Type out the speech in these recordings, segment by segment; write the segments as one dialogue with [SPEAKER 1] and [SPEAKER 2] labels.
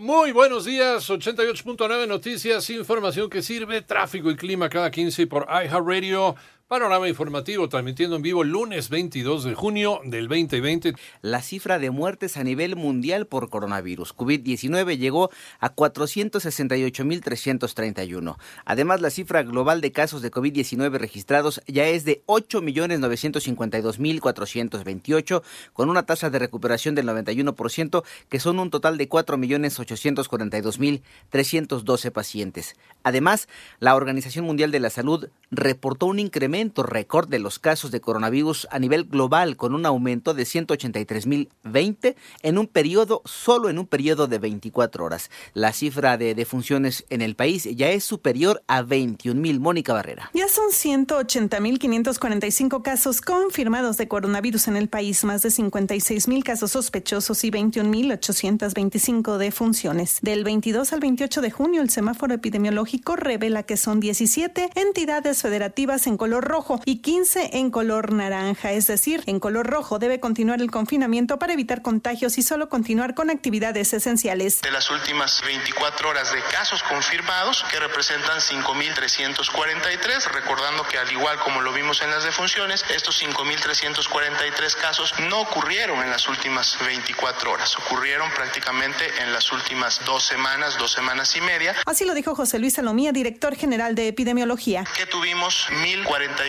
[SPEAKER 1] Muy buenos días, 88.9 Noticias, información que sirve, tráfico y clima cada 15 por iHeartRadio. Panorama informativo transmitiendo en vivo el lunes 22 de junio del 2020.
[SPEAKER 2] La cifra de muertes a nivel mundial por coronavirus COVID-19 llegó a 468.331. Además, la cifra global de casos de COVID-19 registrados ya es de 8.952.428, con una tasa de recuperación del 91%, que son un total de 4.842.312 pacientes. Además, la Organización Mundial de la Salud reportó un incremento récord de los casos de coronavirus a nivel global con un aumento de 183.020 en un periodo, solo en un periodo de 24 horas. La cifra de defunciones en el país ya es superior a 21.000. Mónica Barrera.
[SPEAKER 3] Ya son 180.545 casos confirmados de coronavirus en el país, más de 56.000 casos sospechosos y 21.825 defunciones. Del 22 al 28 de junio, el semáforo epidemiológico revela que son 17 entidades federativas en color rojo y 15 en color naranja, es decir, en color rojo debe continuar el confinamiento para evitar contagios y solo continuar con actividades esenciales.
[SPEAKER 4] De las últimas 24 horas de casos confirmados, que representan 5.343, recordando que al igual como lo vimos en las defunciones, estos 5.343 casos no ocurrieron en las últimas 24 horas, ocurrieron prácticamente en las últimas dos semanas, dos semanas y media.
[SPEAKER 3] Así lo dijo José Luis Salomía, director general de epidemiología.
[SPEAKER 4] Que tuvimos 1.040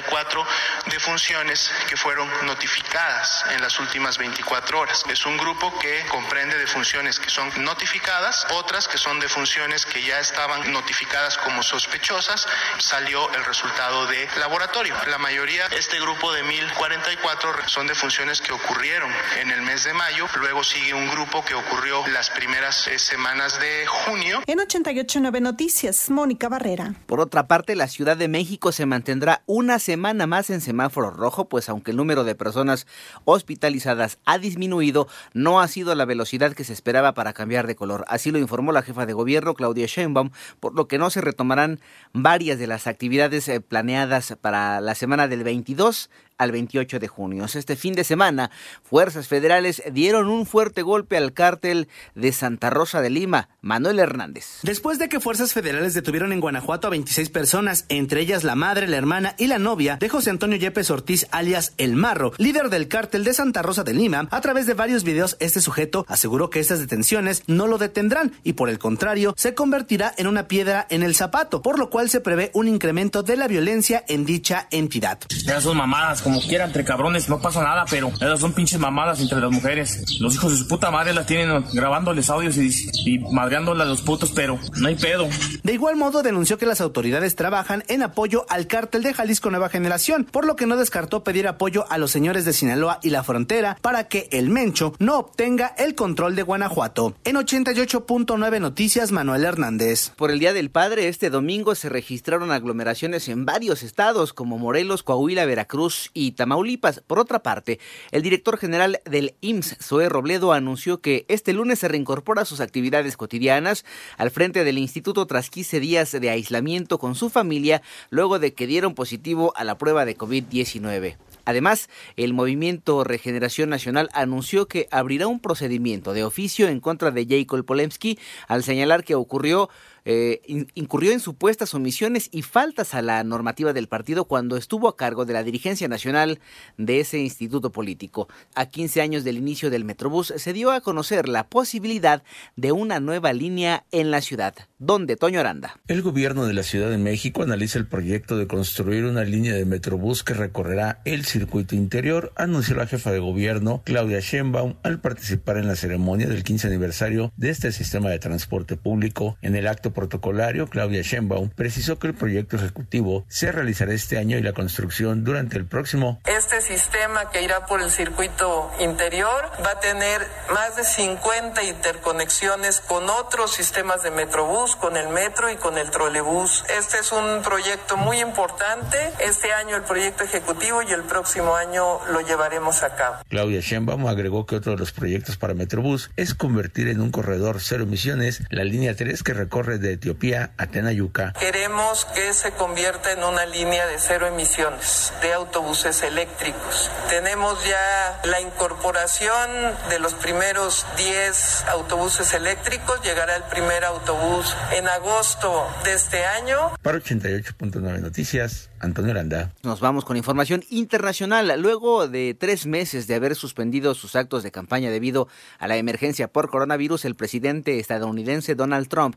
[SPEAKER 4] defunciones que fueron notificadas en las últimas 24 horas. Es un grupo que comprende defunciones que son notificadas, otras que son defunciones que ya estaban notificadas como sospechosas, salió el resultado de laboratorio. La mayoría, este grupo de 1044 son defunciones que ocurrieron en el mes de mayo, luego sigue un grupo que ocurrió las primeras eh, semanas de junio.
[SPEAKER 3] En 889 Noticias, Mónica Barrera.
[SPEAKER 2] Por otra parte, la Ciudad de México se mantendrá una semana más en semáforo rojo, pues aunque el número de personas hospitalizadas ha disminuido, no ha sido la velocidad que se esperaba para cambiar de color. Así lo informó la jefa de gobierno, Claudia Sheinbaum, por lo que no se retomarán varias de las actividades eh, planeadas para la semana del 22 al 28 de junio. Este fin de semana, fuerzas federales dieron un fuerte golpe al cártel de Santa Rosa de Lima, Manuel Hernández.
[SPEAKER 5] Después de que fuerzas federales detuvieron en Guanajuato a 26 personas, entre ellas la madre, la hermana y la novia de José Antonio Yepes Ortiz, alias El Marro, líder del cártel de Santa Rosa de Lima, a través de varios videos, este sujeto aseguró que estas detenciones no lo detendrán y por el contrario, se convertirá en una piedra en el zapato, por lo cual se prevé un incremento de la violencia en dicha entidad.
[SPEAKER 6] Ya son mamadas, como quiera, entre cabrones, no pasa nada, pero esas son pinches mamadas entre las mujeres. Los hijos de su puta madre las tienen grabándoles audios y, y madreándolas a los putos, pero no hay pedo.
[SPEAKER 5] De igual modo, denunció que las autoridades trabajan en apoyo al cártel de Jalisco Nueva Generación, por lo que no descartó pedir apoyo a los señores de Sinaloa y la frontera para que el Mencho no obtenga el control de Guanajuato. En 88.9 Noticias, Manuel Hernández.
[SPEAKER 2] Por el Día del Padre, este domingo se registraron aglomeraciones en varios estados como Morelos, Coahuila, Veracruz y Tamaulipas. Por otra parte, el director general del IMSS, Zoe Robledo, anunció que este lunes se reincorpora a sus actividades cotidianas al frente del instituto tras 15 días de aislamiento con su familia luego de que dieron positivo a la prueba de COVID-19. Además, el movimiento Regeneración Nacional anunció que abrirá un procedimiento de oficio en contra de Jacob Polemski al señalar que ocurrió eh, incurrió en supuestas omisiones y faltas a la normativa del partido cuando estuvo a cargo de la dirigencia nacional de ese instituto político. A 15 años del inicio del Metrobús se dio a conocer la posibilidad de una nueva línea en la ciudad. donde Toño Aranda?
[SPEAKER 7] El gobierno de la Ciudad de México analiza el proyecto de construir una línea de Metrobús que recorrerá el circuito interior, anunció la jefa de gobierno Claudia Sheinbaum al participar en la ceremonia del 15 aniversario de este sistema de transporte público. En el acto protocolario, Claudia Sheinbaum precisó que el proyecto ejecutivo se realizará este año y la construcción durante el próximo.
[SPEAKER 8] Este sistema que irá por el circuito interior va a tener más de 50 interconexiones con otros sistemas de Metrobús, con el metro y con el trolebús. Este es un proyecto muy importante. Este año el proyecto ejecutivo y el próximo año lo llevaremos a cabo.
[SPEAKER 7] Claudia Sheinbaum agregó que otro de los proyectos para Metrobús es convertir en un corredor cero emisiones la línea 3 que recorre de Etiopía a Tenayuca.
[SPEAKER 8] Queremos que se convierta en una línea de cero emisiones de autobuses eléctricos. Tenemos ya la incorporación de los primeros 10 autobuses eléctricos. Llegará el primer autobús en agosto de este año.
[SPEAKER 7] Para 88.9 Noticias, Antonio Aranda.
[SPEAKER 2] Nos vamos con información internacional. Luego de tres meses de haber suspendido sus actos de campaña debido a la emergencia por coronavirus, el presidente estadounidense Donald Trump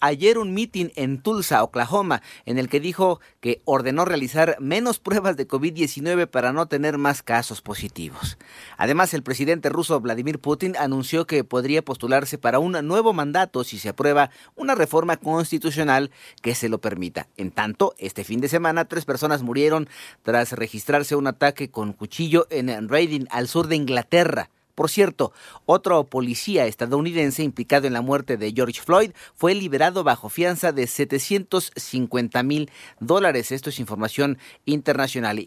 [SPEAKER 2] ayer un mitin en Tulsa, Oklahoma, en el que dijo que ordenó realizar menos pruebas de COVID-19 para no tener más casos positivos. Además, el presidente ruso Vladimir Putin anunció que podría postularse para un nuevo mandato si se aprueba una reforma constitucional que se lo permita. En tanto, este fin de semana tres personas murieron tras registrarse un ataque con cuchillo en Reading, al sur de Inglaterra. Por cierto, otro policía estadounidense implicado en la muerte de George Floyd fue liberado bajo fianza de 750 mil dólares. Esto es información internacional.